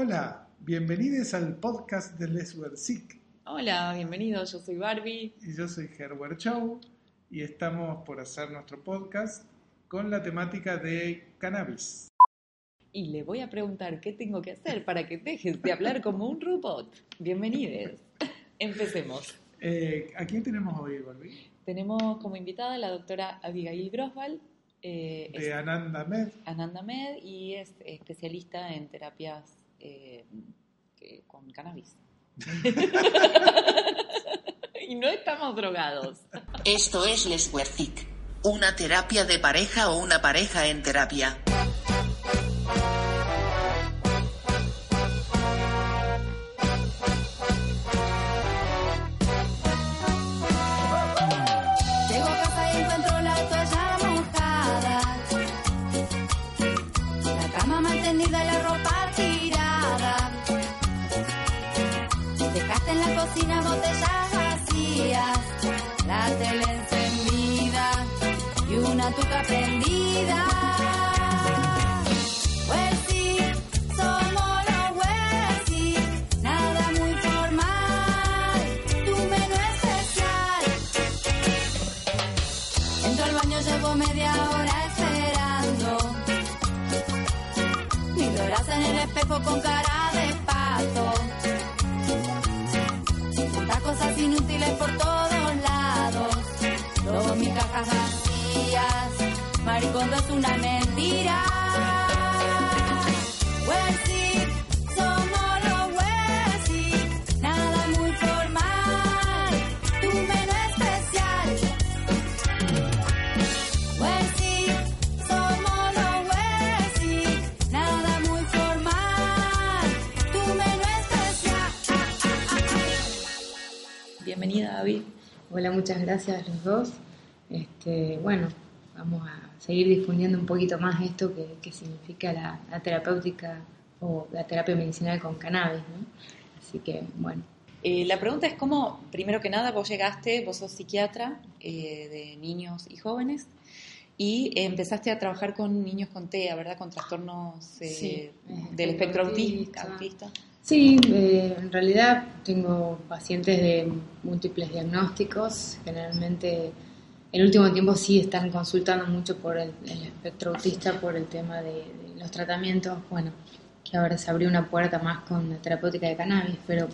Hola, bienvenidos al podcast de Les Sick. Hola, bienvenidos, yo soy Barbie. Y yo soy Herbert Chow y estamos por hacer nuestro podcast con la temática de cannabis. Y le voy a preguntar qué tengo que hacer para que dejes de hablar como un robot. Bienvenidos. Empecemos. Eh, ¿A quién tenemos hoy, Barbie? Tenemos como invitada a la doctora Abigail Grosval. Eh, de Ananda Med. Ananda Med y es especialista en terapias eh, con cannabis. y no estamos drogados. Esto es Leswerthic, una terapia de pareja o una pareja en terapia. Bienvenida, David. Hola, muchas gracias a los dos. Este, bueno, vamos a seguir difundiendo un poquito más esto que, significa la, terapéutica o la terapia medicinal con cannabis, ¿no? Así que, bueno. Eh, la pregunta es cómo, primero que nada, vos llegaste, vos sos psiquiatra eh, de niños y jóvenes y empezaste a trabajar con niños con TEA, ¿verdad? Con trastornos eh, del espectro autista. Sí, en realidad tengo pacientes de múltiples diagnósticos, generalmente el último tiempo sí están consultando mucho por el, espectro autista, por el tema de, los tratamientos, bueno, que ahora se abrió una puerta más con la terapéutica de cannabis, pero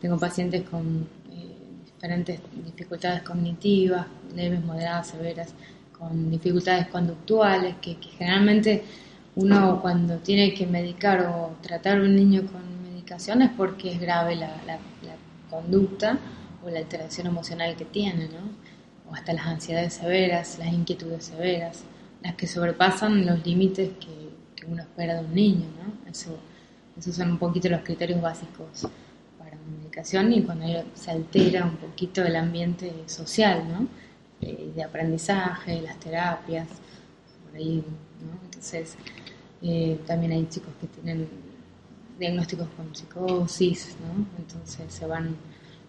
tengo pacientes con eh, diferentes dificultades cognitivas, leves, moderadas, severas, con dificultades conductuales, que, generalmente uno cuando tiene que medicar o tratar a un niño con es porque es grave la, la conducta o la alteración emocional que tiene, ¿no? hasta las ansiedades severas, las inquietudes severas, las que sobrepasan los límites que, uno espera de un niño, ¿no? Eso, esos son un poquito los criterios básicos para una medicación y cuando se altera un poquito el ambiente social, ¿no? De, aprendizaje, las terapias, por ahí, ¿no? Entonces, eh, también hay chicos que tienen diagnósticos con psicosis, ¿no? Entonces se van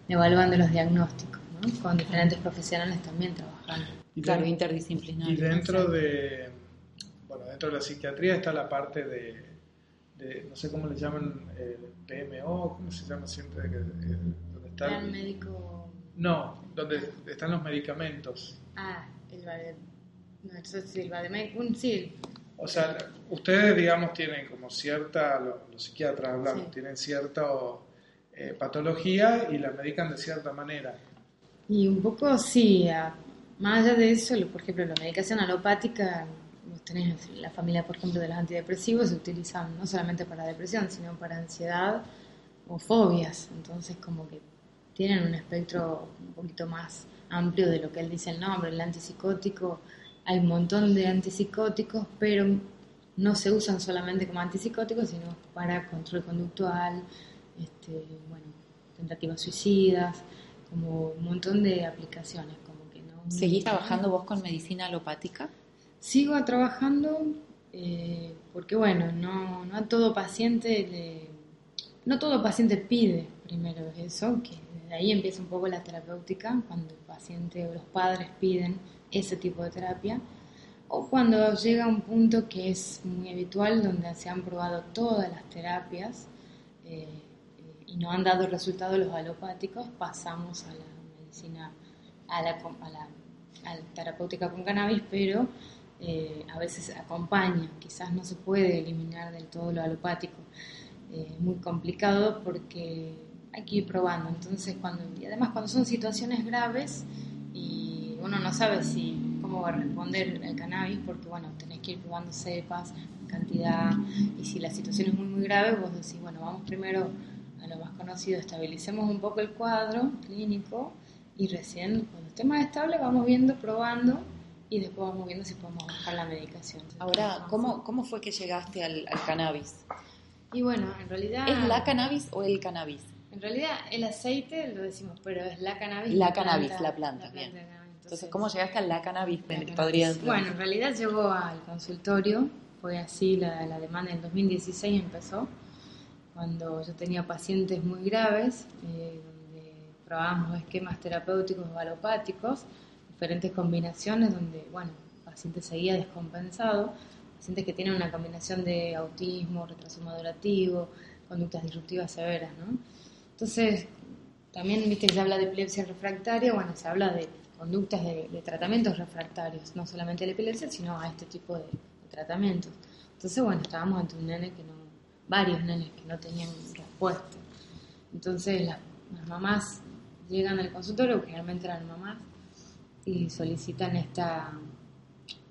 evaluando los diagnósticos con diferentes profesionales también trabajando. claro, interdisciplinario. Y dentro de, bueno, dentro de la psiquiatría está la parte de, no sé cómo le llaman, eh, PMO, ¿cómo se llama siempre? Eh, donde está el médico... No, donde están los medicamentos. Ah, el No, eso es el Bademecum, sí. O sea, ustedes, digamos, tienen como cierta, los, psiquiatras hablando, tienen cierta eh, patología y la medican de cierta manera. Y un poco sí, más allá de eso, por ejemplo, la medicación alopática, vos tenés la familia, por ejemplo, de los antidepresivos, se utilizan no solamente para depresión, sino para ansiedad o fobias. Entonces, como que tienen un espectro un poquito más amplio de lo que él dice el nombre, el antipsicótico. Hay un montón de antipsicóticos, pero no se usan solamente como antipsicóticos, sino para control conductual, este, bueno, tentativas suicidas, como un montón de aplicaciones. Como que no, ¿Seguís trabajando vos con medicina alopática? Sigo trabajando eh, porque, bueno, no, no a todo paciente le- no todo paciente pide primero eso, que desde ahí empieza un poco la terapéutica, cuando el paciente o los padres piden ese tipo de terapia, o cuando llega un punto que es muy habitual, donde se han probado todas las terapias eh, y no han dado resultados los alopáticos, pasamos a la medicina, a la terapéutica con cannabis, pero eh, a veces acompaña, quizás no se puede eliminar del todo lo alopático. Eh, muy complicado porque hay que ir probando. Entonces, cuando, y además cuando son situaciones graves y uno no sabe si cómo va a responder el cannabis, porque bueno, tenés que ir probando cepas, cantidad, y si la situación es muy muy grave, vos decís, bueno, vamos primero a lo más conocido, estabilicemos un poco el cuadro clínico y recién cuando esté más estable vamos viendo, probando y después vamos viendo si podemos bajar la medicación. Ahora, ¿cómo, cómo fue que llegaste al cannabis? Y bueno, en realidad... ¿Es la cannabis o el cannabis? En realidad el aceite lo decimos, pero es la cannabis. La cannabis, la planta, bien. de cannabis. Entonces, ¿cómo llegaste a la cannabis? la Me cannabis. podrías- Bueno, en realidad llegó al consultorio, fue así, la, la demanda en 2016 empezó, cuando yo tenía pacientes muy graves, eh, donde probábamos esquemas terapéuticos o alopáticos, diferentes combinaciones donde, bueno, el paciente seguía descompensado, pacientes que tienen una combinación de autismo, retraso madurativo, conductas disruptivas severas, ¿no? Entonces, también, viste, que se habla de epilepsia refractaria, bueno, se habla de conductas de, de tratamientos refractarios, no solamente la epilepsia, sino a este tipo de, de tratamientos. Entonces, bueno, estábamos ante un nene que no, varios nenes que no tenían respuesta. Entonces, las, las mamás llegan al consultorio, generalmente eran mamás, y solicitan esta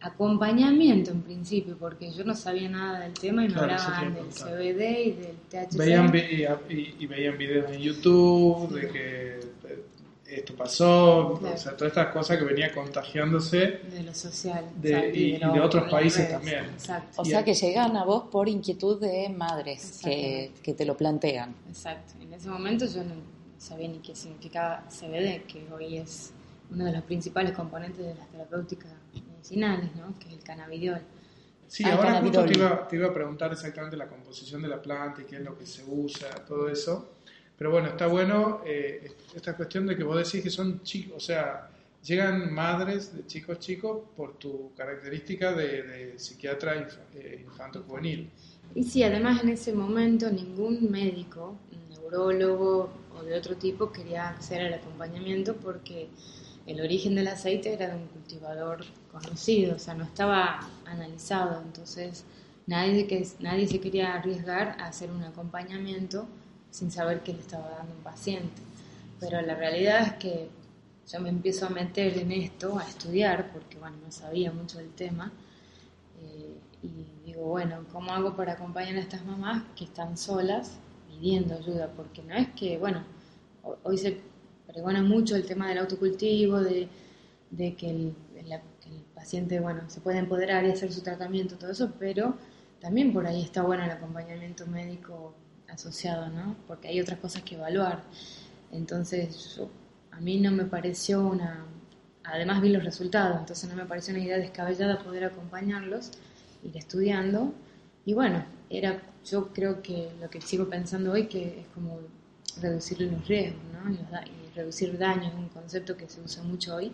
acompañamiento en principio, porque yo no sabía nada del tema y me Claro, hablaban del preguntar. CBD y del THC. Veían vi- y, y veían videos en YouTube de que eh, esto pasó, Claro. o sea, todas estas cosas que venía contagiándose. de lo social De- exacto, y- y de lo- otros las países redes, también. Exacto, O Y sea el- que llegan a vos por inquietud de madres que, que te lo plantean. exacto. En ese momento yo no sabía ni qué significaba CBD, que hoy es uno de los principales componentes de las terapéuticas medicinales, ¿no? que es el cannabidiol. Sí, Ah, ahora justo te iba, te iba a preguntar exactamente la composición de la planta y qué es lo que se usa, todo eso. Pero bueno, está bueno eh, esta cuestión de que vos decís que son chicos, o sea, llegan madres de chicos chicos por tu característica de, de psiquiatra inf- eh, infanto-juvenil. Y sí, además en ese momento ningún médico, neurólogo o de otro tipo quería hacer el acompañamiento porque el origen del aceite era de un cultivador conocido, o sea, no estaba analizado, entonces nadie, que, nadie se quería arriesgar a hacer un acompañamiento sin saber qué le estaba dando un paciente. Pero la realidad es que yo me empiezo a meter en esto, a estudiar, porque bueno, no sabía mucho del tema, eh, y digo, bueno, ¿cómo hago para acompañar a estas mamás que están solas pidiendo ayuda? Porque no es que, bueno, ho- hoy se pregona mucho el tema del autocultivo, de, de que, el, paciente, bueno, se puede empoderar y hacer su tratamiento, todo eso, pero también por ahí está bueno el acompañamiento médico asociado, ¿no? Porque hay otras cosas que evaluar. Entonces, a mí no me pareció una... Además vi los resultados, entonces no me pareció una idea descabellada poder acompañarlos, ir estudiando. Y bueno, era, yo creo que lo que sigo pensando hoy que es como reducir los riesgos, ¿no? Reducir daños es un concepto que se usa mucho hoy.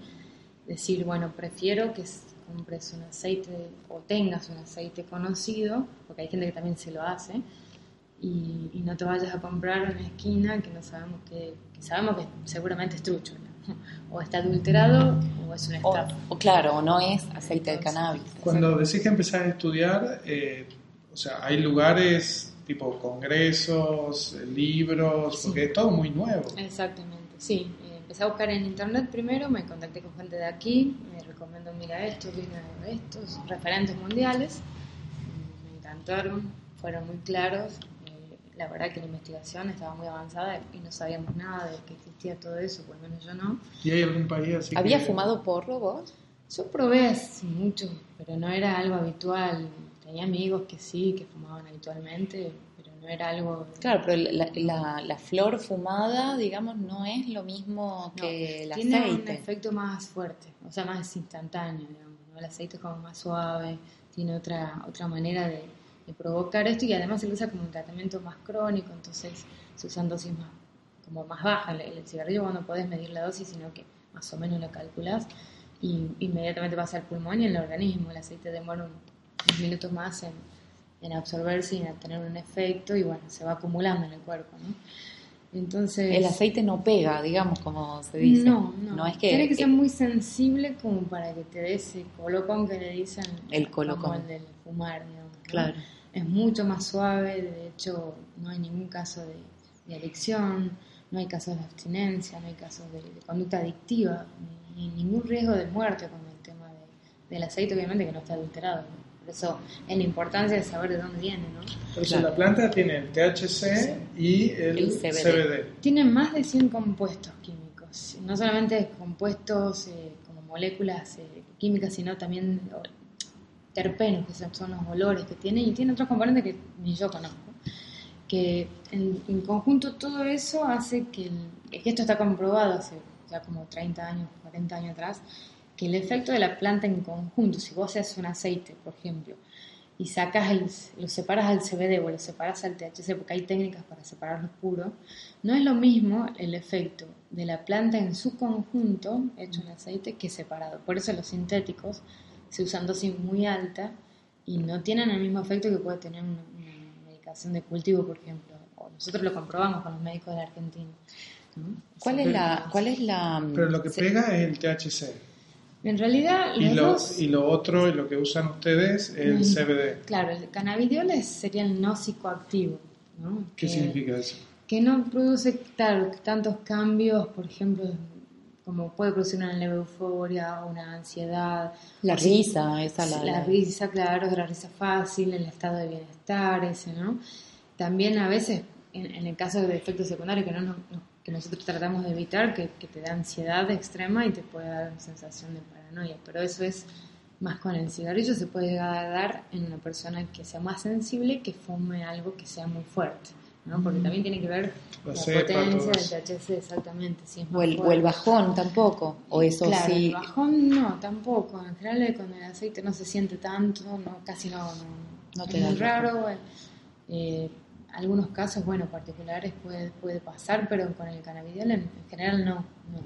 Decir, bueno, prefiero que compres un aceite o tengas un aceite conocido, porque hay gente que también se lo hace, y, y no te vayas a comprar una esquina que no sabemos que, que sabemos que seguramente es trucho, ¿no? o está adulterado o es una estafa. o claro, o no es aceite de cannabis. Cuando decís que empezás a estudiar, eh, o sea, hay lugares tipo congresos, libros, Sí. porque es todo muy nuevo. Exactamente, sí. Eh, empecé a buscar en internet primero, me contacté con gente de aquí, me recomendó, mira esto, mira estos, referentes mundiales, me encantaron, fueron muy claros. eh, la verdad que la investigación estaba muy avanzada y no sabíamos nada de que existía todo eso, por lo menos yo no. ¿Y hay algún país así ¿Había que- fumado porro vos? Yo probé mucho, pero no era algo habitual. Te tenía amigos que sí, que fumaban habitualmente, no era algo... Claro, pero la, la- la flor fumada, digamos, no es lo mismo No, que el tiene un efecto más fuerte, o sea, más instantáneo, digamos. ¿no? El aceite es como más suave, tiene otra, otra manera de, de provocar esto y además se lo usa como un tratamiento más crónico, entonces se usan dosis más, como más bajas. El, el cigarrillo vos no podés medir la dosis, sino que más o menos la calculás y inmediatamente pasa al pulmón y al organismo. El aceite demora un- unos minutos más en, en absorberse y en tener un efecto y bueno, se va acumulando en el cuerpo, ¿no? Entonces... El aceite no pega, digamos, como se dice. No, no. es que, Tiene que ser muy sensible como para que te dé ese colocón que le dicen. El colocón. Como el del fumar, digamos. ¿no? Claro. Es mucho más suave, de hecho, no hay ningún caso de, de adicción, no hay casos de abstinencia, no hay casos de, de conducta adictiva, ni, ni ningún riesgo de muerte con el tema de- del aceite, obviamente que no está adulterado. ¿no? Por eso es la importancia de saber de dónde viene, ¿no? Entonces Claro. la planta tiene el THC y el, El CBD. CBD. Tiene más de 100 compuestos químicos, no solamente compuestos eh, como moléculas eh, químicas, sino también terpenos, que son, son los olores que tiene, y tiene otros componentes que ni yo conozco. Que en, en conjunto todo eso hace que, el- que esto está comprobado hace ya como 30 años, 40 años atrás, que el efecto de la planta en conjunto, si vos haces un aceite, por ejemplo, y sacas el, lo separas al CBD o lo separas al THC, porque hay técnicas para separarlos puros, no es lo mismo el efecto de la planta en su conjunto, hecho en aceite, que separado. Por eso los sintéticos se usan dosis muy alta y no tienen el mismo efecto que puede tener una, una medicación de cultivo, por ejemplo. O nosotros lo comprobamos con los médicos de la Argentina. ¿no? ¿Cuál es la, cuál es la Pero lo que se- pega es el THC. En realidad, Y los lo, dos... y lo otro, y lo que usan ustedes, es el Mm. CBD. Claro, el cannabidiol es- sería el no psicoactivo. ¿no? ¿Qué Que- significa eso? que no produce claro, tantos cambios, por ejemplo, como puede producir una leve euforia una ansiedad. La O si- risa, esa la, la la- risa, claro, la risa fácil, el estado de bienestar, ese, ¿no? También a veces, en, en el caso de efectos secundarios que, no, nos- no- que nosotros tratamos de evitar, que, que te da ansiedad extrema y te puede dar una sensación de paranoia, pero eso es más con el cigarrillo, se puede llegar a dar en una persona que sea más sensible, que fume algo que sea muy fuerte, ¿no? Porque también tiene que ver La la, potencia del THC, exactamente, si es o, el, o el bajón tampoco, o eso Claro, sí. el bajón no, tampoco. En general con el aceite no se siente tanto, no, casi no, no, No es te da muy raro. Eh, algunos casos, bueno, particulares puede, puede pasar, pero con el cannabidiol en, en general no. no.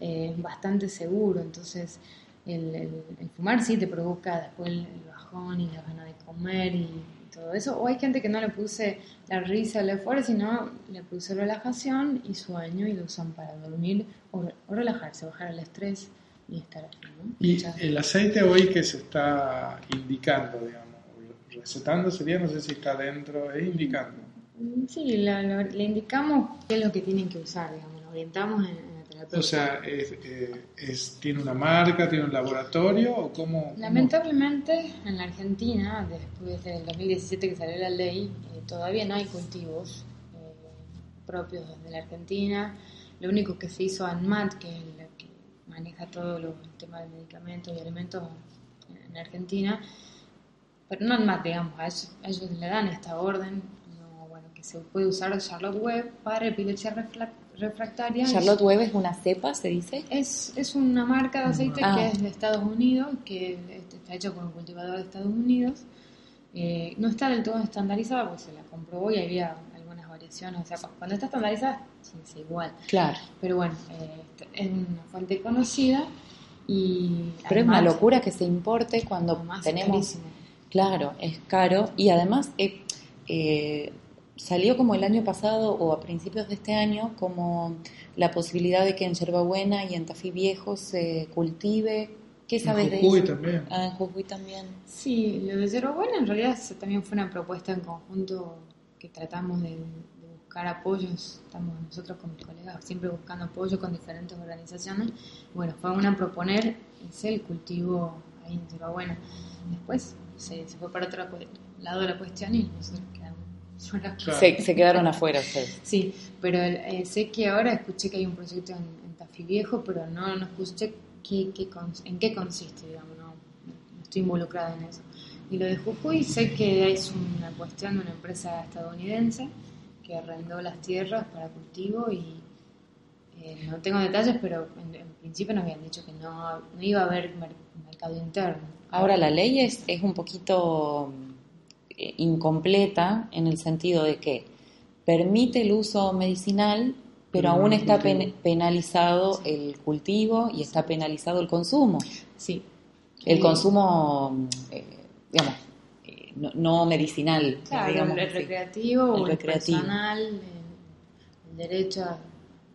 Eh, es bastante seguro, entonces el, el- el fumar sí te provoca después el, el bajón y la ganas de comer y, todo eso. O hay gente que no le puse la risa, el euforia, sino le puse relajación y sueño y lo usan para dormir o, o relajarse, bajar el estrés y estar así, ¿no? Y Muchas- el aceite hoy que se está indicando, digamos, recetando sería, no sé si está dentro, es indicando. Mm, Sí, la- la- le indicamos qué es lo que tienen que usar, digamos, lo orientamos en, en la terapia. O sea, es, eh, es- ¿tiene una marca, tiene un laboratorio o cómo? cómo? Lamentablemente en la Argentina, después del 2017 que salió la ley, eh, todavía no hay cultivos eh, propios de la Argentina. Lo único que se hizo ANMAT, que es la que maneja todo lo- el tema de medicamentos y alimentos en, en Argentina, pero no ANMAT, digamos, a ellos, a ellos le dan esta orden, no, bueno, que se puede usar Charlotte Web para epilepsia refra- refractaria. Charlotte Web es una cepa, se dice. Es, es una marca de aceite Ah. que es de Estados Unidos, que este, está hecho por un cultivador de Estados Unidos. Eh, no está del todo estandarizada, porque se la comprobó y había algunas variaciones. O sea, cu- cuando está estandarizada, sí, es igual. Claro. Pero bueno, eh, es una fuente conocida y... Pero es una además, locura que se importe cuando además tenemos... carísimo. Claro, es caro y además eh, eh, salió como el año pasado o a principios de este año como la posibilidad de que en Yerbabuena y en Tafí Viejo se cultive. ¿Qué sabes de Jujuy eso? también. Ah, en Jujuy también. Sí, lo de Cero Buena en realidad se- también fue una propuesta en conjunto que tratamos de, de buscar apoyos. Estamos nosotros con mis colegas siempre buscando apoyo con diferentes organizaciones. Bueno, fue una a proponer el cultivo ahí en Cero Buena. Después se, se fue para otro lado de la cuestión y nosotros quedamos solas. Claro. Se, se quedaron afuera ustedes. Sí, pero eh, sé que ahora escuché que hay un proyecto en, en Tafí Viejo, pero no, no escuché qué, qué en qué consiste, digamos, no, no estoy involucrada en eso. Y lo de Jujuy sé que es una cuestión de una empresa estadounidense que arrendó las tierras para cultivo y eh, no tengo detalles, pero en, en principio nos habían dicho que no, no iba a haber mer- mercado interno. Ahora, la ley es, es un poquito eh, incompleta en el sentido de que permite el uso medicinal, pero no aún está pen- penalizado el cultivo y está penalizado el consumo. Sí. El Eh, consumo, eh, digamos, eh, no, no medicinal, Claro, digamos el recreativo o El recreativo. personal, el, el derecho a,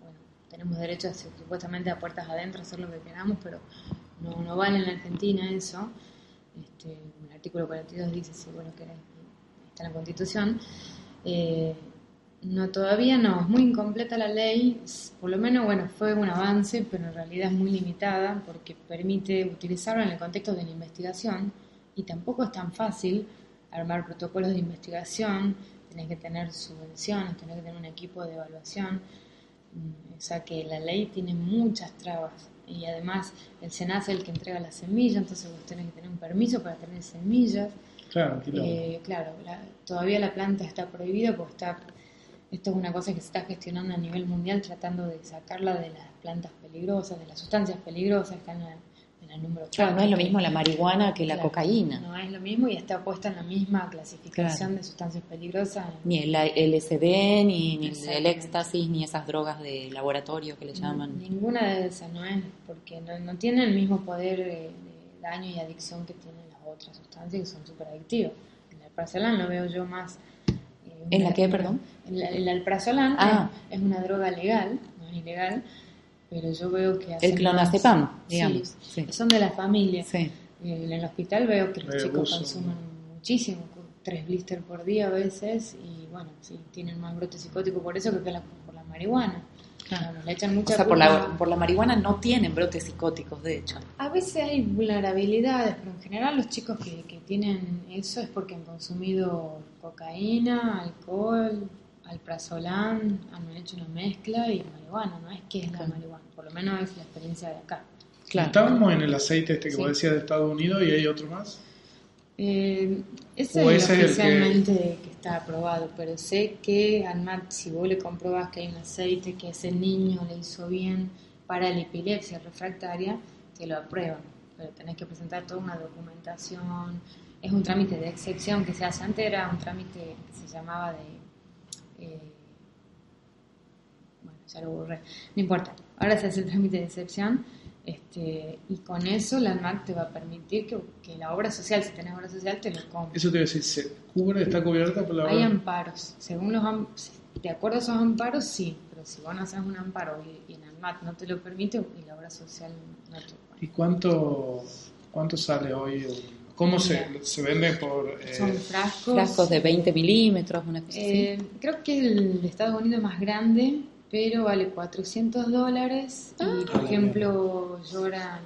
bueno, tenemos derecho a, supuestamente a puertas adentro, hacer lo que queramos, pero no, no vale en la Argentina eso. Este, el artículo 42 dice, si vos lo querés, está en la Constitución. Eh, no, todavía no, es muy incompleta la ley, por lo menos, bueno, fue un avance, pero en realidad es muy limitada porque permite utilizarlo en el contexto de la investigación y tampoco es tan fácil armar protocolos de investigación, tenés que tener subvenciones, tenés que tener un equipo de evaluación, o sea que la ley tiene muchas trabas y además el SENAS es el que entrega las semillas, entonces vos tenés que tener un permiso para tener semillas. Claro. Eh, claro, la- todavía la planta está prohibida porque está, esto es una cosa que se está gestionando a nivel mundial tratando de sacarla de las plantas peligrosas, de las sustancias peligrosas, está en la, en el número Claro, no es lo mismo la marihuana que la Claro, cocaína. No es lo mismo y está puesta en la misma clasificación Claro. de sustancias peligrosas. Ni el LSD, ni, ni el éxtasis, ni esas drogas de laboratorio que le llaman. Ninguna de esas no es, porque no, no tiene el mismo poder de daño y adicción que tienen las otras sustancias que son súper adictivas. El alprazolam lo veo yo más... eh, ¿En la qué, perdón? El, el alprazolam Ah. es, es una droga legal, no es ilegal, pero yo veo que... hacen El clonazepam, más- digamos. Sí, Sí. son de la familia. Sí. Eh, En el hospital veo que los chicos abuso. consumen muchísimo, tres blister por día a veces, y bueno, sí, tienen más brote psicótico por eso que por la, por la marihuana. Digamos, le echan O mucha sea, por la, por la marihuana no tienen brotes psicóticos, de hecho. A veces hay vulnerabilidades, pero en general los chicos que, que tienen eso es porque han consumido cocaína, alcohol, alprazolam, han hecho una mezcla y marihuana, no es que es la marihuana, por lo menos es la experiencia de acá. Estábamos en el aceite este que Sí. vos decías de Estados Unidos y hay otro más. Eh, ese O es ese es el que- oficialmente que... está aprobado, pero sé que ANMAT, si vos le comprobás que hay un aceite que a ese niño le hizo bien para la epilepsia refractaria, te lo aprueban, pero tenés que presentar toda una documentación, es un trámite de excepción que se hace, antes era un trámite que se llamaba de... eh, bueno, ya lo borré, no importa, ahora se hace el trámite de excepción este, y con eso la ANMAT te va a permitir que, que la obra social, si tenés obra social, te lo compre. Eso te iba a decir, ¿se cubre, está cubierta por la Hay obra? amparos, según los am- de acuerdo a esos amparos, sí, pero si vos no haces un amparo y, y en ANMAT no te lo permite y la obra social no te ¿Y cuánto, cuánto sale hoy? ¿Cómo se, se vende por...? eh, Son frascos. Frascos de 20 milímetros, una cosa así. Eh, creo que el de Estados Unidos es más grande, pero vale 400 dólares. y, Ah, por ejemplo, yo ahora,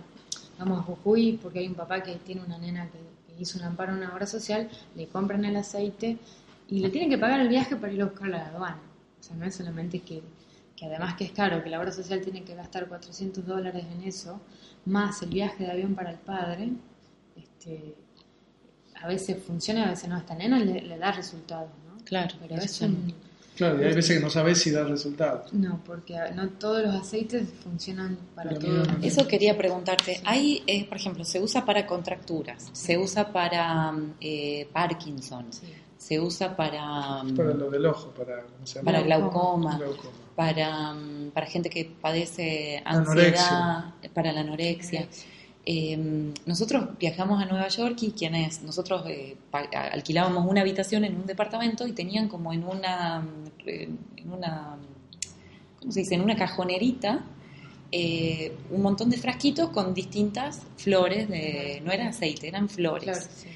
vamos a Jujuy, porque hay un papá que tiene una nena que, que hizo un amparo en una obra social, le compran el aceite y le tienen que pagar el viaje para ir a buscarlo a la aduana. O sea, no es solamente que, que además que es caro, que la obra social tiene que gastar 400 dólares en eso, más el viaje de avión para el padre. Este, a veces funciona, a veces no. A esta nena le, le da resultados, ¿no? Claro, Pero eso es también. un... Claro, y hay veces que no sabes si da resultado. No, porque no todos los aceites funcionan para mira, Eso quería preguntarte. Hay, eh, por ejemplo, se usa para contracturas, se usa para eh, Parkinson, Sí. se usa para, mm, Para lo del ojo, para... ¿cómo se llama? para Glaucoma. para, mm, para gente que padece Anorexia. ansiedad, para la anorexia. Eh, nosotros viajamos a Nueva York y quienes nosotros eh, alquilábamos una habitación en un departamento y tenían como en una en una ¿cómo se dice? en una cajonerita eh, un montón de frasquitos con distintas flores de no era aceite eran flores Claro, sí.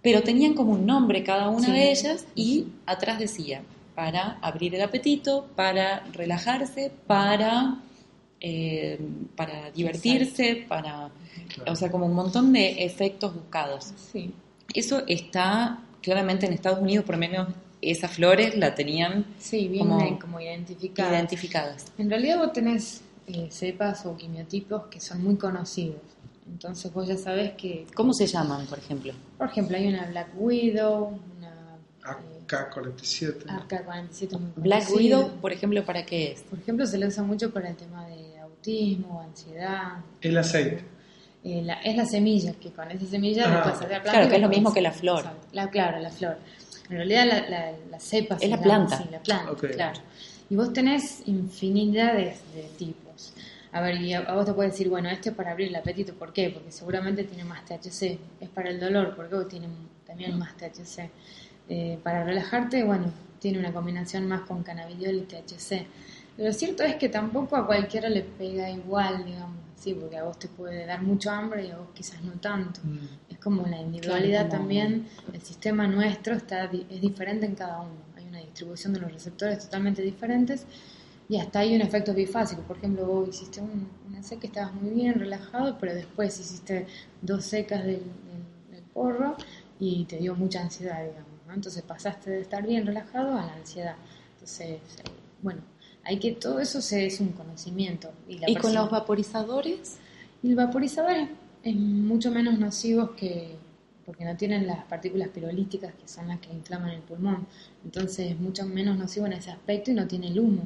pero tenían como un nombre cada una Sí. de ellas y atrás decía para abrir el apetito, para relajarse, para, eh, para divertirse, para, Claro. o sea, como un montón de efectos buscados. Sí. Eso está claramente en Estados Unidos, por lo menos esas flores la tenían Sí, bien Como- como, como identificadas. identificadas. En realidad vos tenés eh, cepas o quimiotipos que son muy conocidos. Entonces vos ya sabes que, ¿Cómo se llaman, por ejemplo? por ejemplo, hay una Black Widow, una eh, AK-47. AK-47 muy Black conocida. Widow, por ejemplo, ¿para qué es? Por ejemplo, se le usa mucho para el tema de autismo, ansiedad. El aceite. Eh, la- es la semilla, que con esa semilla Ah. después sale la planta. Claro, que es lo mismo que la flor. La, claro, la flor. En realidad la, la, la cepa Es se la llama, planta. Sí, la planta, claro. Y vos tenés infinidades de tipos. A ver, y a, a vos te puedes decir, bueno, este es para abrir el apetito. ¿Por qué? Porque seguramente tiene más THC. Es para el dolor, porque tiene también más THC. Eh, para relajarte, bueno, tiene una combinación más con cannabidiol y THC. Lo cierto es que tampoco a cualquiera le pega igual, digamos así, porque a vos te puede dar mucho hambre y a vos quizás no tanto. Mm. Es como la individualidad Claro, como- también, el sistema nuestro está es diferente en cada uno. Hay una distribución de los receptores totalmente diferentes y hasta hay un efecto bifásico. Por ejemplo, vos hiciste un- una seca, estabas muy bien, relajado, pero después hiciste dos secas del, del- del porro y te dio mucha ansiedad, digamos. ¿no? Entonces pasaste de estar bien relajado a la ansiedad. Entonces, eh, bueno, hay que todo eso se, es un conocimiento. Y, la ¿Y con los vaporizadores? el vaporizador es, es mucho menos nocivo que porque no tienen las partículas pirolíticas que son las que inflaman el pulmón. Entonces es mucho menos nocivo en ese aspecto y no tiene el humo.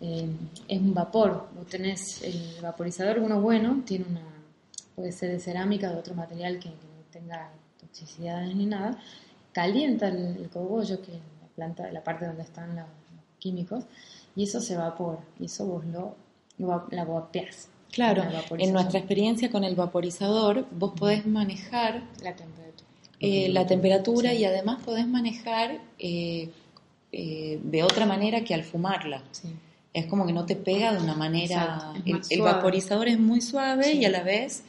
Eh, es un vapor. Vos tenés el vaporizador, uno bueno, tiene una puede ser de cerámica, de otro material que, que no tenga toxicidades ni nada. Calienta el, el cogollo, que es la planta, la parte donde están la- los químicos, y eso se evapora. Y eso vos lo, lo la vapeás. Claro, La en nuestra experiencia con el vaporizador, vos podés manejar La temperatura. eh, la temperatura y además podés manejar eh, eh, de otra manera que al fumarla. Sí. Es como que no te pega de una manera... El, el vaporizador es muy suave Sí. y a la vez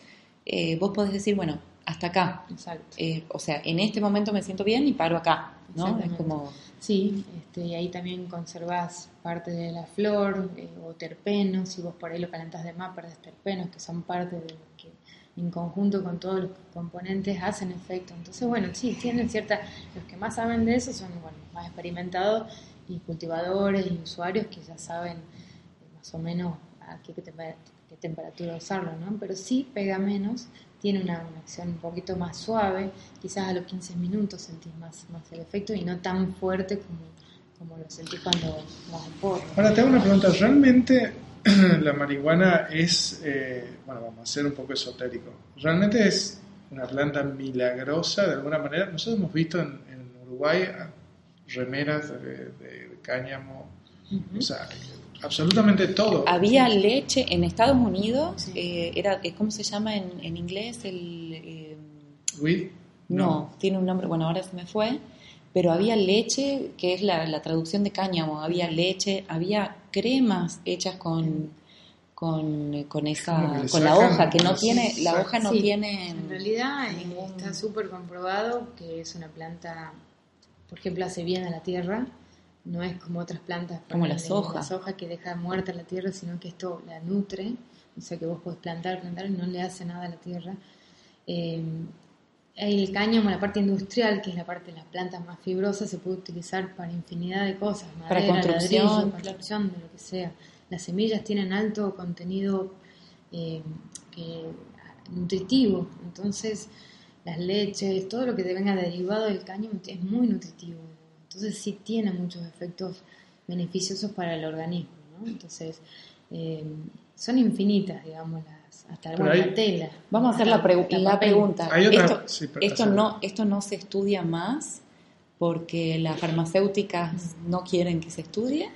eh, vos podés decir, bueno, hasta acá. Exacto. Eh, o sea, en este momento me siento bien y paro acá, ¿no? Es como... Sí, este, y ahí también conservás parte de la flor eh, o terpenos, si vos por ahí lo calentás de más, perdés terpenos, que son parte de lo que en conjunto con todos los componentes hacen efecto. Entonces, bueno, sí, tienen cierta... Los que más saben de eso son bueno, más experimentados y cultivadores y usuarios que ya saben eh, más o menos a qué, temper- qué temperatura usarlo, ¿no? Pero sí pega menos, tiene una, una acción un poquito más suave, quizás a los 15 minutos sentís más, más el efecto y no tan fuerte como, como lo sentís cuando vas al porro. Ahora te hago una pregunta. ¿Realmente la marihuana es, eh, bueno, vamos a ser un poco esotérico, ¿realmente es una planta milagrosa de alguna manera? Nosotros hemos visto en, en Uruguay remeras de, de- de cáñamo, o sea, absolutamente todo. Había leche en Estados Unidos, Sí. eh, era, eh, ¿cómo se llama en, en inglés? El, eh, Weed? no, tiene un nombre, bueno, ahora se me fue, pero había leche, que es la, la traducción de cáñamo, había leche, había cremas hechas con, con, con esa, con la hoja, que no tiene, la hoja no Sí, tiene... En realidad eh, ningún- está súper comprobado que es una planta, por ejemplo, hace bien a la tierra. No es como otras plantas, Como ponele, la soja. La soja que deja muerta la tierra, sino que esto la nutre. O sea que vos podés plantar, plantar y no le hace nada a la tierra. Eh, el cáñamo, la parte industrial, que es la parte de las plantas más fibrosas, se puede utilizar para infinidad de cosas. Para Madera, construcción, ladrillo, construcción, de lo que sea. Las semillas tienen alto contenido eh, que- nutritivo, entonces las leches, todo lo que te venga derivado del cáñamo es muy nutritivo. Entonces sí tiene muchos efectos beneficiosos para el organismo. ¿no? Entonces eh, son infinitas, digamos, las, hasta bueno, hay- la tela. Vamos a hacer la, pregu- la pregunta. Hay otra- esto, sí, no, esto no se estudia más porque las farmacéuticas no quieren que se estudie.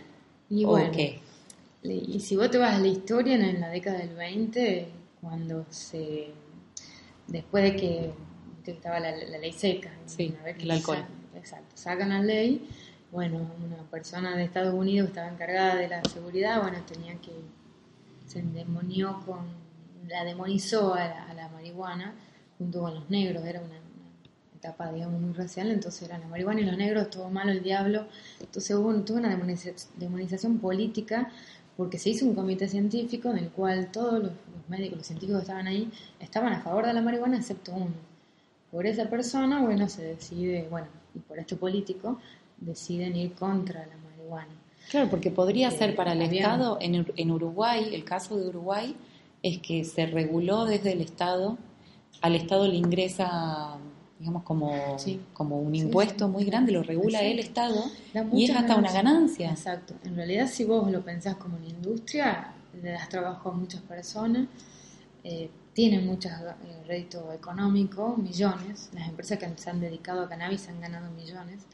Y ¿O bueno, qué? Y si vos te vas a la historia, en, la década del 20, cuando se. después de que, estaba la, la ley seca, Sí, el alcohol. Exacto, sacan la ley, bueno, una persona de Estados Unidos que estaba encargada de la seguridad, bueno, tenía que. se endemonió con. la demonizó a la, a la marihuana junto con los negros, era una, etapa, digamos, muy racial, entonces era la marihuana y los negros, todo malo, el diablo, entonces hubo tuvo una demoniza- demonización política porque se hizo un comité científico en el cual todos los, los médicos, los científicos que estaban ahí, estaban a favor de la marihuana excepto uno. Por esa persona, bueno, se decide, bueno, y por este político, deciden ir contra la marihuana. Claro, porque podría Eh, ser para el había- Estado, en, en Uruguay, el caso de Uruguay, es que se reguló desde el Estado, al Estado le ingresa, digamos, como, Sí. como un impuesto sí. muy grande, lo regula el Estado y es hasta una ganancia. Exacto. En realidad, si vos lo pensás como una industria, le das trabajo a muchas personas, eh, tienen mucho rédito económico, millones. Las empresas que se han dedicado a cannabis han ganado millones.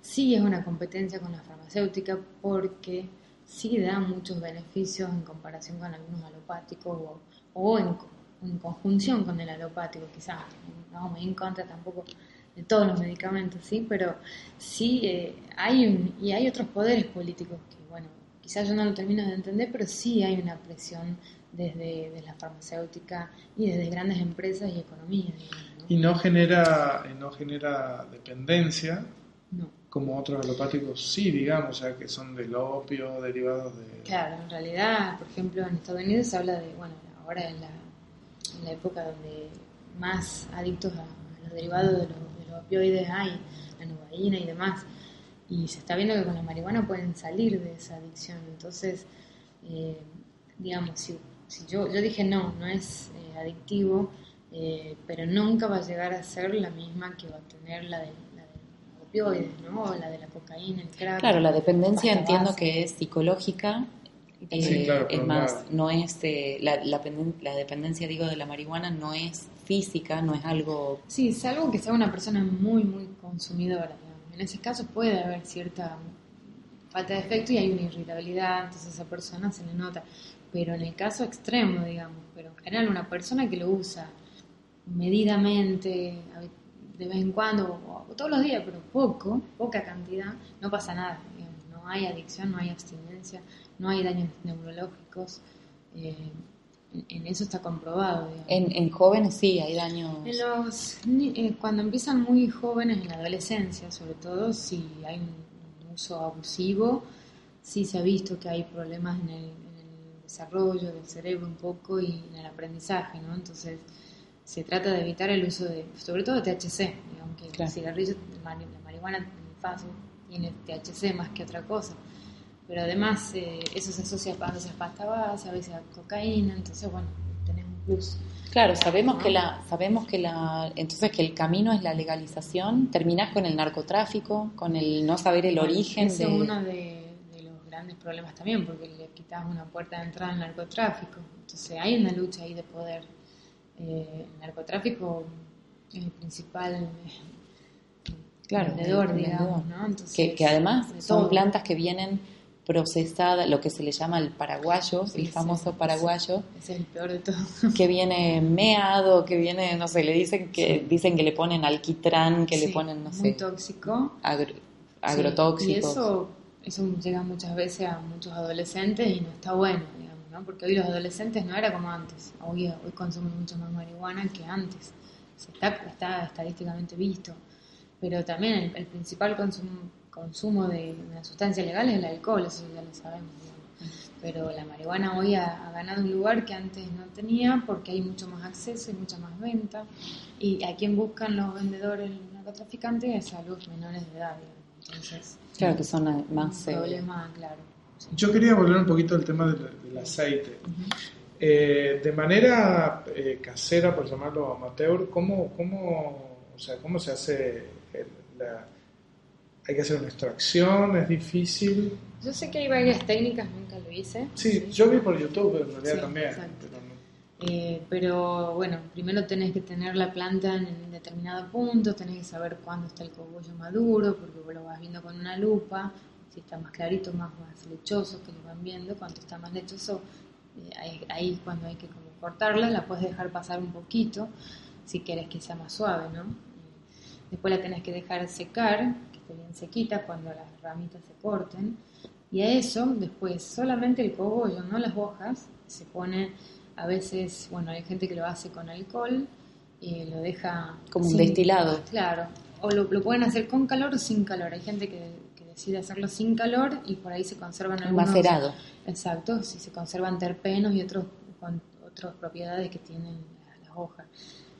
Sí es una competencia con la farmacéutica porque sí da muchos beneficios en comparación con algunos alopáticos o, en conjunción con el alopático, quizás. No me en contra tampoco de todos los medicamentos, sí, pero sí eh, hay un, y hay otros poderes políticos que, bueno, quizás yo no lo termino de entender, pero sí hay una presión desde, desde la farmacéutica y desde grandes empresas y economía, digamos, ¿no? Y no genera, no genera dependencia No. como otros alopáticos sí, digamos, o sea, que son del opio, derivados de... Claro, en realidad, por ejemplo, en Estados Unidos se habla de, bueno, ahora en la, en la época donde más adictos a, a los derivados de los, de los opioides hay, la novaína y demás, y se está viendo que con la marihuana pueden salir de esa adicción. Entonces, eh, digamos, si yo, yo dije no, no es eh, adictivo, eh, pero nunca va a llegar a ser la misma que va a tener la de, la de opioides, ¿no? O la de la cocaína, el crack. Claro, la dependencia entiendo base. que es psicológica. eh, Sí, claro, es más, claro. no es eh, la, la, la dependencia, digo, de la marihuana no es física, no es algo Sí, salvo que sea una persona muy, muy consumidora. digamos. En ese caso puede haber cierta falta de efecto y hay una irritabilidad, entonces a esa persona se le nota. Pero en el caso extremo, digamos, pero en general una persona que lo usa medidamente, de vez en cuando, o, todos los días, pero poco, poca cantidad, no pasa nada. digamos. No hay adicción, no hay abstinencia, no hay daños neurológicos. eh, en, eso está comprobado. En, en jóvenes sí, hay daños. En los, eh, cuando empiezan muy jóvenes, en la adolescencia sobre todo, si hay un, un uso abusivo, sí se ha visto que hay problemas en el, en el desarrollo del cerebro un poco y en el aprendizaje, ¿no? Entonces se trata de evitar el uso de, sobre todo de THC, digamos que Claro. el cigarrillo, la marihuana en el paso tiene THC más que otra cosa. Pero además eh, eso se asocia a veces a pasta base, a veces a cocaína, entonces bueno, tenés un plus. Claro, sabemos ¿no? que la, sabemos que la, entonces que el camino es la legalización. Terminás con el narcotráfico, con el no saber el Bueno, origen de. uno grandes problemas también, porque le quitas una puerta de entrada al narcotráfico. Entonces hay una lucha ahí de poder. Eh, el narcotráfico es el principal eh, Claro, vendedor, el digamos. ¿no? Entonces, que, que además de son todo. plantas que vienen procesadas, lo que se le llama el paraguayo, Sí, el sí, famoso sí. paraguayo, Ese es el peor de todo. que viene meado, que viene, no sé, le dicen que dicen que le ponen alquitrán, que le Sí, ponen, no muy sé, tóxico. agro- Sí, agrotóxicos. y eso, eso llega muchas veces a muchos adolescentes y no está bueno, digamos, ¿no? Porque hoy los adolescentes no era como antes. Hoy, hoy consumen mucho más marihuana que antes. Se está, estadísticamente visto. Pero también el, el principal consumo, consumo de una sustancia legal es el alcohol, eso ya lo sabemos. digamos. Pero la marihuana hoy ha, ha ganado un lugar que antes no tenía porque hay mucho más acceso y mucha más venta. Y a quien buscan los vendedores, los narcotraficantes, es a los menores de edad. digamos. Entonces, Claro que son más... un eh, problema, claro. Sí. Yo quería volver un poquito al tema del, del aceite. Eh, de manera eh, casera, por llamarlo amateur, ¿cómo, cómo, o sea, ¿cómo se hace el- la... ¿Hay que hacer una extracción? ¿Es difícil? Yo sé que hay varias técnicas, nunca lo hice. Sí, yo vi por YouTube, pero en realidad Sí, también. exacto. Eh, pero bueno, primero tenés que tener la planta en un determinado punto, tenés que saber cuándo está el cogollo maduro, porque lo vas viendo con una lupa, si está más clarito, más, más lechoso, que lo van viendo, cuando está más lechoso, eh, ahí, ahí cuando hay que como cortarla, la puedes dejar pasar un poquito, si quieres que sea más suave, ¿no? Eh, Después la tenés que dejar secar, que esté bien sequita cuando las ramitas se corten. Y a eso, después, solamente el cogollo, no las hojas, se pone a veces, bueno, hay gente que lo hace con alcohol y lo deja... Como un destilado. Claro, o lo, lo pueden hacer con calor o sin calor. Hay gente que, que decide hacerlo sin calor y por ahí se conservan un algunos... macerado. Exacto, si se conservan terpenos y otros con otras propiedades que tienen las, las hojas.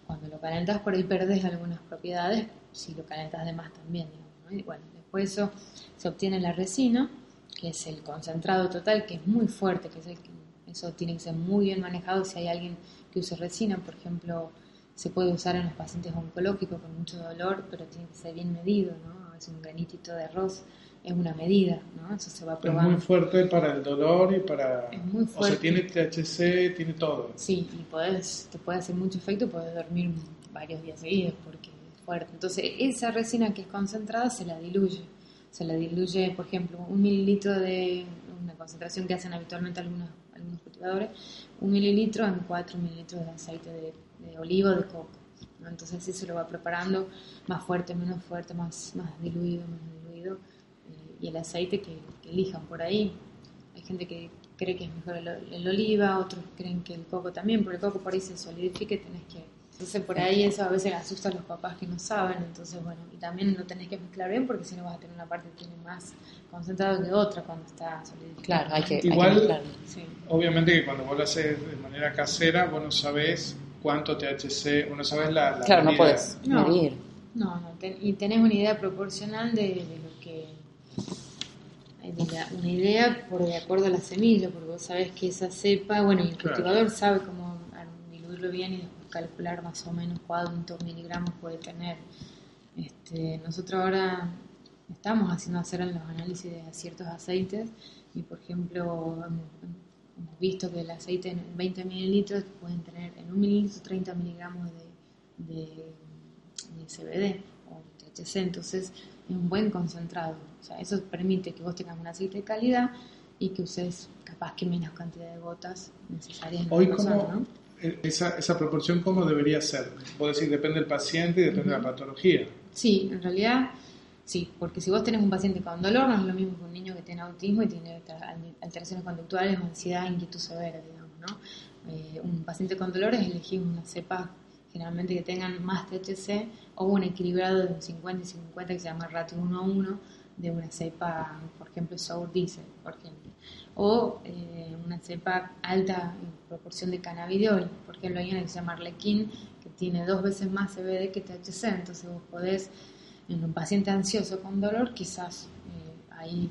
Cuando lo calentas por ahí perdes algunas propiedades, si lo calentas de más también. digamos, ¿no? Y bueno, después eso se obtiene la resina, que es el concentrado total, que es muy fuerte, que es el que eso tiene que ser muy bien manejado si hay alguien que use resina, por ejemplo, se puede usar en los pacientes oncológicos con mucho dolor, pero tiene que ser bien medido, ¿no? Es un granitito de arroz, es una medida, ¿no? Eso se va Es probando. muy fuerte para el dolor y para... Es muy O sea, fuerte. tiene THC, tiene todo. Sí, y podés, te puede hacer mucho efecto, podés dormir varios días seguidos porque es fuerte. Entonces, esa resina que es concentrada se la diluye. Se la diluye, por ejemplo, un mililitro de una concentración que hacen habitualmente algunos, un mililitro en 4 mililitros de aceite de, de oliva o de coco. Entonces, así se lo va preparando más fuerte, menos fuerte, más, más diluido, menos diluido. eh, y el aceite que, que elijan por ahí. Hay gente que cree que es mejor el, el oliva, otros creen que el coco también, porque el coco por ahí se solidifica y tenés que... Entonces por ahí eso a veces asusta a los papás que no saben, entonces bueno, y también lo tenés que mezclar bien porque si no vas a tener una parte que tiene más concentrado que otra cuando está solidificada. Claro, hay que, hay que Igual-. Sí. Obviamente que cuando vos lo haces de manera casera, vos no sabés cuánto THC, vos no sabés la, la Claro, no puedes No. medir. No, no, ten- y tenés una idea proporcional de, de lo que... de la- una idea por de acuerdo a la semilla, porque vos sabés que esa cepa, bueno, y el Claro. cultivador sabe cómo diluirlo bien y después calcular más o menos cuántos miligramos puede tener. Este, nosotros ahora estamos haciendo hacer los análisis de ciertos aceites y, por ejemplo, hemos, visto que el aceite en 20 mililitros pueden tener en un mililitro 30 miligramos de, de, de CBD o THC, entonces es un buen concentrado. O sea, eso permite que vos tengas un aceite de calidad y que uses capaz que menos cantidad de gotas necesarias en Hoy, persona, ¿cómo, ¿no? Esa, esa proporción cómo debería ser? Vos decís, depende del paciente y depende de la patología. Sí, en realidad sí, porque si vos tenés un paciente con dolor, no es lo mismo que un niño que tiene autismo y tiene alter- alteraciones conductuales, o ansiedad, inquietud severa, digamos, ¿no? Eh, un paciente con dolores elegimos una cepa generalmente que tengan más THC o un equilibrado de un 50 y 50 que se llama ratio 1 a 1 de una cepa, por ejemplo, sour diesel, por ejemplo. O eh, una cepa alta en proporción de cannabidiol, por ejemplo, hay una que se llama Arlequín que tiene dos veces más CBD que THC, entonces vos podés, en un paciente ansioso con dolor, quizás eh, ahí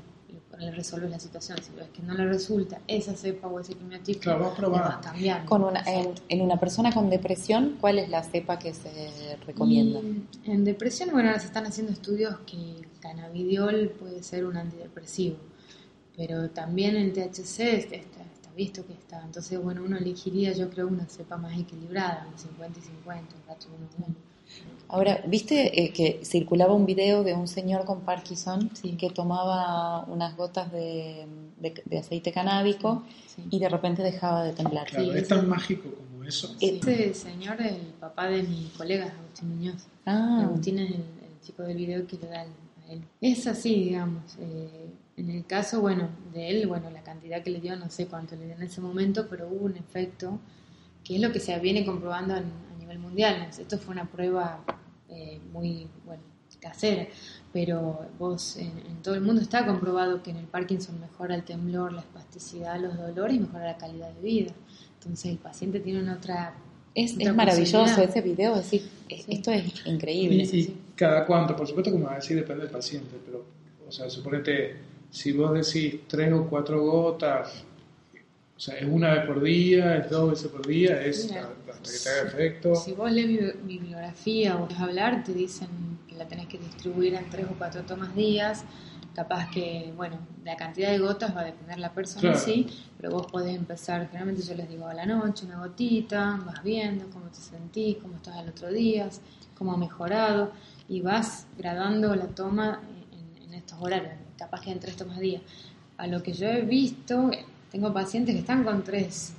le resolves la situación. Si ves que no le resulta esa cepa o ese quimiotipo, Claro, le vas cambiando. Con una, en, en una persona con depresión, ¿cuál es la cepa que se recomienda? Y en depresión, bueno, ahora se están haciendo estudios que el cannabidiol puede ser un antidepresivo, pero también el THC está, está- visto que está. Entonces, bueno, uno elegiría, yo creo, una cepa más equilibrada, un 50 y 50, un ratio 1 a 1. Ahora, ¿viste eh, que circulaba un video de un señor con Parkinson Sí. que tomaba unas gotas de, de- de aceite canábico Sí. y de repente dejaba de temblar? Claro, Sí, es tan mágico como eso. Este señor es el papá de mi colega, Agustín Muñoz. Ah, Agustín es el, el chico del video que le da el- a él. Es así, digamos. eh, en el caso, bueno, de él, bueno, la cantidad que le dio, no sé cuánto le dio en ese momento, pero hubo un efecto que es lo que se viene comprobando en- a nivel mundial. Esto fue una prueba eh, muy, bueno, casera, pero vos, en, en todo el mundo está comprobado que en el Parkinson mejora el temblor, la espasticidad, los dolores y mejora la calidad de vida. Entonces el paciente tiene una otra... es, otra es maravilloso ese video, es decir, Sí. esto es Y, increíble. y cada cuánto, por supuesto, como decir, depende del paciente, pero, o sea, suponete, si vos decís tres o cuatro gotas, o sea, es una vez por día, es dos veces por día, es Mira. hasta que te haga efecto. Si vos lees bi- bibliografía o vas a hablar, te dicen que la tenés que distribuir en tres o cuatro tomas días. Capaz que, bueno, la cantidad de gotas va a depender de la persona Claro. sí, pero vos podés empezar, generalmente yo les digo a la noche, una gotita, vas viendo cómo te sentís, cómo estás al otro día, cómo ha mejorado, y vas gradando la toma en, en estos horarios, capaz que en tres tomas día. A lo que yo he visto, tengo pacientes que están con tres,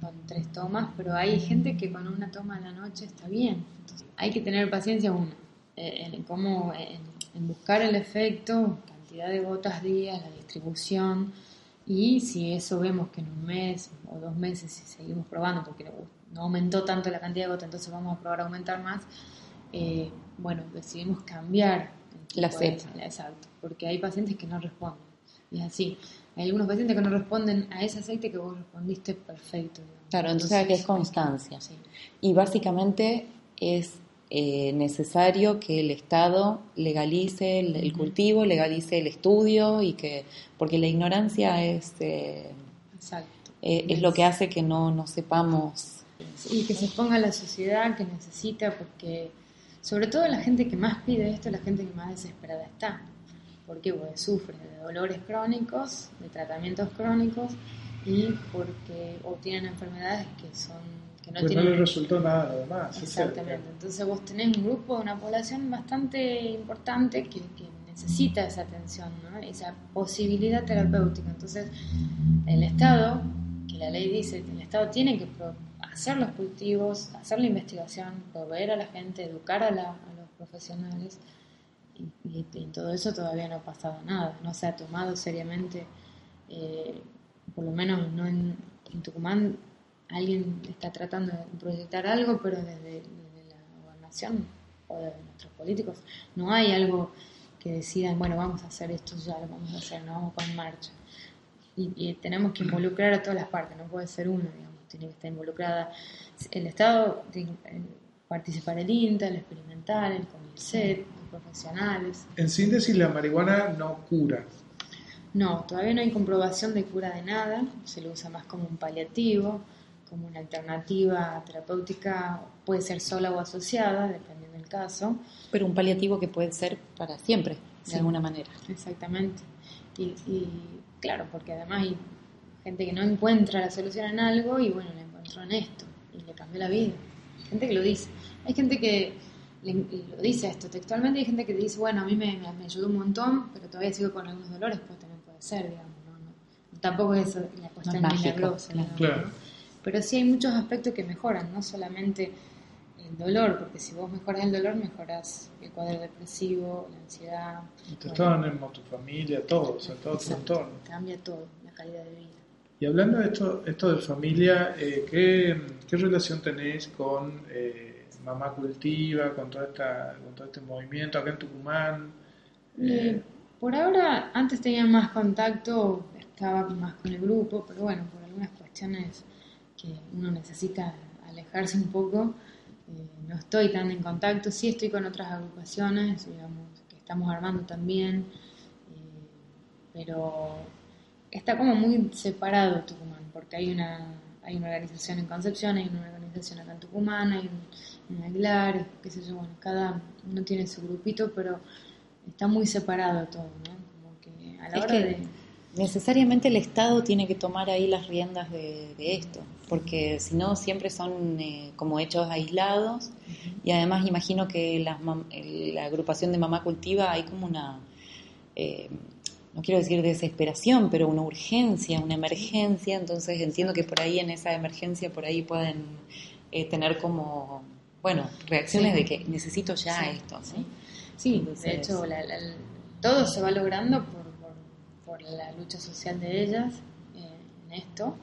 con tres tomas, pero hay gente que con una toma a la noche está bien. Entonces, hay que tener paciencia uno, eh, en, cómo, en, buscar el efecto, cantidad de gotas día, la distribución, y si eso vemos que en un mes o dos meses, seguimos probando, porque no, aumentó tanto la cantidad de gotas, entonces vamos a probar a aumentar más, eh, bueno, decidimos cambiar La cepa. Exacto, porque hay pacientes que no responden. Y es así. Hay algunos pacientes que no responden a ese aceite que vos respondiste perfecto. digamos. Claro, entonces es hay que- constancia. sí. Y básicamente es eh, necesario que el Estado legalice el, el cultivo, legalice el estudio y que porque la ignorancia es eh, Exacto. eh, es lo que hace que no, no sepamos. Y que se exponga a la sociedad que necesita, porque sobre todo la gente que más pide esto es la gente que más desesperada está. porque Porque sufre de dolores crónicos, de tratamientos crónicos y porque o tienen enfermedades que son que no Pues tienen no le resultó nada además. Exactamente. Entonces vos tenés un grupo, una población bastante importante que, que necesita esa atención, ¿no? esa posibilidad terapéutica. Entonces el Estado, que la ley dice el Estado tiene que pro- hacer los cultivos, hacer la investigación, proveer a la gente, educar a, la- a los profesionales, y, en todo eso todavía no ha pasado nada, no se ha tomado seriamente, eh, por lo menos no en, Tucumán, alguien está tratando de proyectar algo, pero desde, desde la gobernación o de nuestros políticos. No hay algo que decidan, bueno, vamos a hacer esto ya, lo vamos a hacer, no vamos con marcha. Y, y tenemos que involucrar a todas las partes, no puede ser uno, digamos, tiene que estar involucrada el Estado, tiene que eh, participar el INTA, el experimental, el CONICET, los profesionales. En síntesis, la marihuana no cura. No, todavía no hay comprobación de cura de nada, se lo usa más como un paliativo, como una alternativa terapéutica, puede ser sola o asociada, dependiendo del caso. Pero un paliativo que puede ser para siempre, de Sí. alguna manera. Exactamente. Y, y, claro, porque además hay gente que no encuentra la solución en algo y bueno, la encontró en esto y le cambió la vida. Gente que lo dice. Hay gente que le- lo dice esto textualmente y hay gente que dice, bueno, a mí me, me- me ayudó un montón, pero todavía sigo con algunos dolores, pues también puede ser, digamos. ¿no? No- tampoco es la cuestión No es mágico, milagrosa, claro. digamos, Claro. ¿no? Pero sí hay muchos aspectos que mejoran, no solamente el dolor, porque si vos mejoras el dolor, mejoras el cuadro depresivo, la ansiedad. Tu bueno, entorno, tu familia, todo, o sea, todo tu entorno. Cambia todo, la calidad de vida. Y hablando de esto, esto de familia, eh, ¿qué, qué relación tenés con eh, Mamá Cultiva, con, toda esta, con todo este movimiento acá en Tucumán? Eh, por ahora, antes tenía más contacto, estaba más con el grupo, pero bueno, por algunas cuestiones que uno necesita alejarse un poco, no estoy tan en contacto. Sí estoy con otras agrupaciones, digamos, que estamos armando también, pero está como muy separado Tucumán, porque hay una, hay una organización en Concepción, hay una organización acá en Tucumán, hay un, en Aguilar, qué sé yo, bueno, cada uno tiene su grupito, pero está muy separado todo, ¿no? Como que a la Es hora que de... necesariamente el Estado tiene que tomar ahí las riendas de, de esto, porque si no siempre son eh, como hechos aislados y además imagino que las mam- el- la agrupación de Mamá Cultiva hay como una, eh, no quiero decir desesperación, pero una urgencia, una emergencia, entonces entiendo que por ahí en esa emergencia por ahí pueden eh, tener como, bueno, reacciones Sí. de que necesito ya Sí, esto, sí. Sí, Entonces- de hecho, la- la- todo se va logrando por, por, por la lucha social de ellas eh, en esto,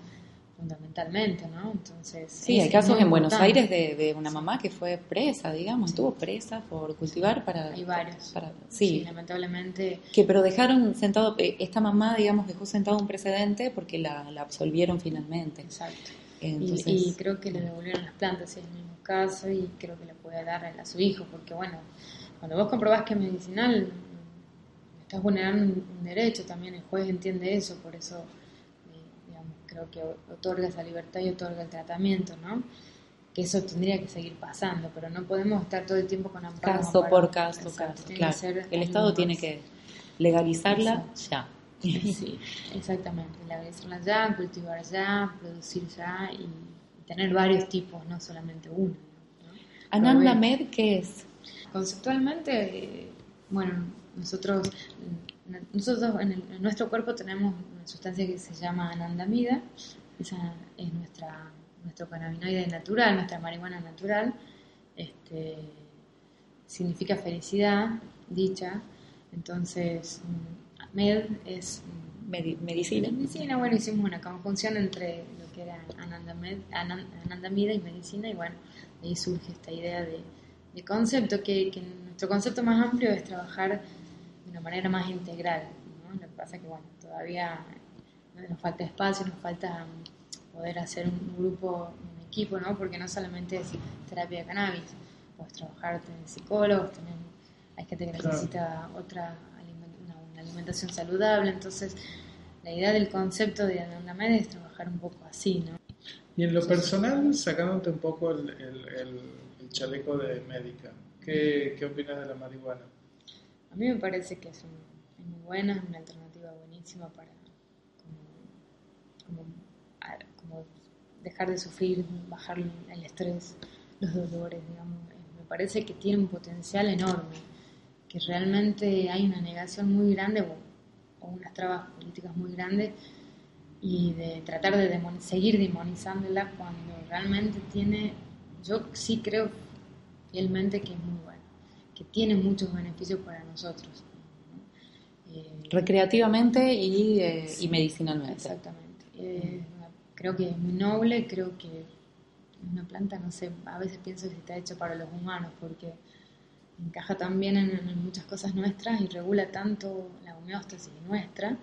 fundamentalmente, ¿no? Entonces, Sí, hay casos en Buenos. Aires de, de una mamá que fue presa, digamos, estuvo presa por cultivar para... Hay varios. para- sí. sí, lamentablemente. que pero dejaron sentado, eh, esta mamá, digamos, dejó sentado un precedente porque la, la absolvieron finalmente. Exacto. Entonces, Y, y creo que le devolvieron las plantas, es el mismo caso, y creo que le puede dar a su hijo, porque bueno, cuando vos comprobás que es medicinal, estás vulnerando un, un derecho también, el juez entiende eso, por eso, creo que otorga esa libertad y otorga el tratamiento, ¿no? Que eso tendría que seguir pasando, pero no podemos estar todo el tiempo con amparo. caso amparo. por caso, caso, claro. El Estado más. tiene que legalizarla ya. Sí, exactamente. Legalizarla ya, cultivar ya, producir ya y, tener varios tipos, no solamente uno. ¿no? Ananda. Med, ¿qué es? Conceptualmente, eh, bueno, nosotros, nosotros en, el- en nuestro cuerpo tenemos sustancia que se llama anandamida, esa es nuestra, nuestro cannabinoide natural, nuestra marihuana natural, este, significa felicidad, dicha, entonces med es Medi- medicina. Medicina, bueno, hicimos una conjunción entre lo que era Anandamed, Anan- Anandamida y medicina, y bueno, de ahí surge esta idea de, de concepto, que, que nuestro concepto más amplio es trabajar de una manera más integral. Lo que pasa que, bueno, todavía nos falta espacio, nos falta mm, poder hacer un grupo, un equipo, ¿no? Porque no solamente es terapia de cannabis, puedes trabajar, tener psicólogos, tener, hay gente que Claro. necesita otra aliment- una, una alimentación saludable, entonces la idea del concepto de Anandamed es trabajar un poco así, ¿no? Y en lo personal, sacándote un poco el, el- el- el chaleco de médica, ¿qué, qué opinas de la marihuana? A mí me parece que es, un- es muy buena, es una alternativa buenísima para como, dejar de sufrir, bajar el estrés, los dolores, digamos. Eh, Me parece que tiene un potencial enorme, que realmente hay una negación muy grande o, unas trabas políticas muy grandes y de tratar de demon- seguir demonizándola cuando realmente tiene, yo sí creo fielmente que es muy buena, que tiene muchos beneficios para nosotros. Recreativamente y, eh, y medicinalmente. Exactamente. Eh, creo que es muy noble, creo que es una planta, no sé, a veces pienso que está hecha para los humanos porque encaja tan bien en, en muchas cosas nuestras y regula tanto la homeostasis nuestra.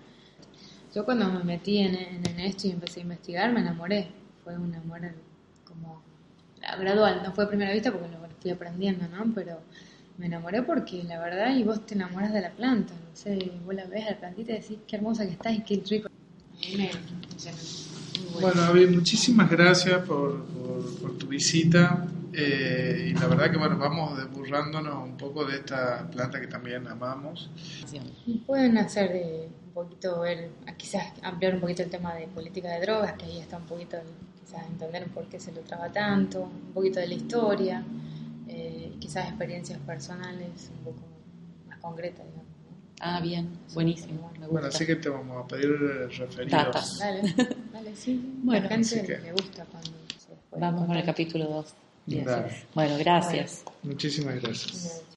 Yo cuando me metí en, en, en esto y empecé a investigar me enamoré. Fue un amor como gradual, no fue a primera vista porque lo fui aprendiendo, ¿no? Pero me enamoré porque la verdad, y vos te enamoras de la planta, no sé, vos la ves a la plantita y decís qué hermosa que está y qué rico. Me bueno. Bueno, muchísimas gracias por, por- por tu visita. eh, y la verdad que bueno, vamos desburrándonos un poco de esta planta que también amamos. Y pueden hacer eh, un poquito, ver, quizás ampliar un poquito el tema de política de drogas, que ahí está un poquito, quizás entender por qué se lo traba tanto, un poquito de la historia, quizás experiencias personales un poco más concretas, digamos. ¿no? Ah, bien, buenísimo. Me Bueno, gusta. así que te vamos a pedir referidos. Datas. Dale, dale, sí. Bueno, la gente que- le gusta cuando se Vamos con el capítulo 2. Dale. Bueno, gracias. Muchísimas gracias. Bueno.